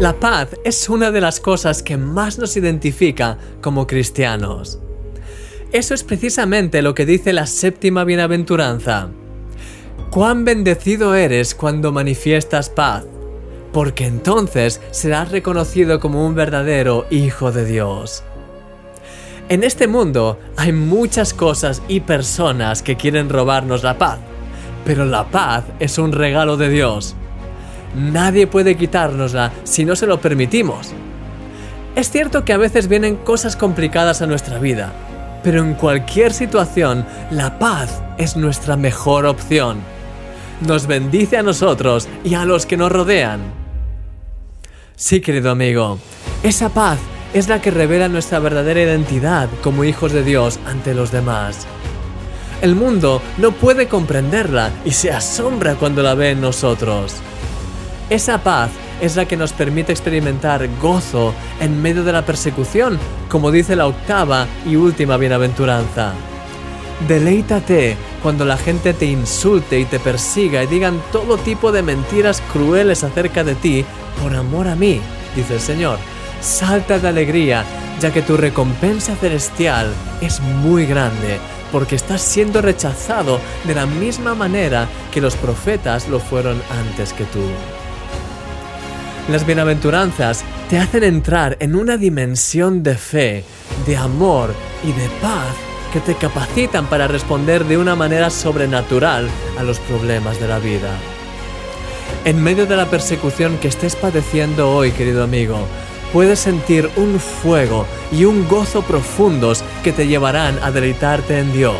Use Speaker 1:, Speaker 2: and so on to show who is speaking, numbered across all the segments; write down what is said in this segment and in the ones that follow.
Speaker 1: La paz es una de las cosas que más nos identifica como cristianos. Eso es precisamente lo que dice la séptima bienaventuranza. Cuán bendecido eres cuando manifiestas paz, porque entonces serás reconocido como un verdadero Hijo de Dios. En este mundo hay muchas cosas y personas que quieren robarnos la paz, pero la paz es un regalo de Dios Nadie puede quitárnosla si no se lo permitimos. Es cierto que a veces vienen cosas complicadas a nuestra vida, pero en cualquier situación la paz es nuestra mejor opción. Nos bendice a nosotros y a los que nos rodean. Sí, querido amigo, esa paz es la que revela nuestra verdadera identidad como hijos de Dios ante los demás. El mundo no puede comprenderla y se asombra cuando la ve en nosotros. Esa paz es la que nos permite experimentar gozo en medio de la persecución, como dice la octava y última bienaventuranza. Deleítate cuando la gente te insulte y te persiga y digan todo tipo de mentiras crueles acerca de ti por amor a mí, dice el Señor. Salta de alegría, ya que tu recompensa celestial es muy grande, porque estás siendo rechazado de la misma manera que los profetas lo fueron antes que tú. Las bienaventuranzas te hacen entrar en una dimensión de fe, de amor y de paz que te capacitan para responder de una manera sobrenatural a los problemas de la vida. En medio de la persecución que estés padeciendo hoy, querido amigo, puedes sentir un fuego y un gozo profundos que te llevarán a deleitarte en Dios.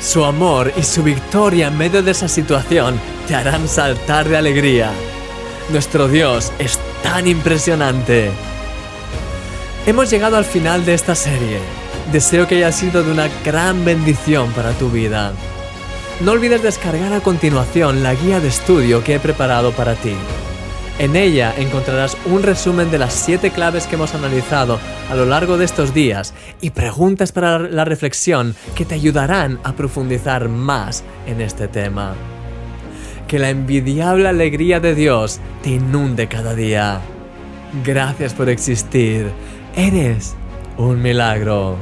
Speaker 1: Su amor y su victoria en medio de esa situación te harán saltar de alegría. Nuestro Dios es tan impresionante. Hemos llegado al final de esta serie. Deseo que haya sido de una gran bendición para tu vida. No olvides descargar a continuación la guía de estudio que he preparado para ti. En ella encontrarás un resumen de las siete claves que hemos analizado a lo largo de estos días y preguntas para la reflexión que te ayudarán a profundizar más en este tema que la envidiable alegría de Dios te inunde cada día. Gracias por existir. Eres un milagro.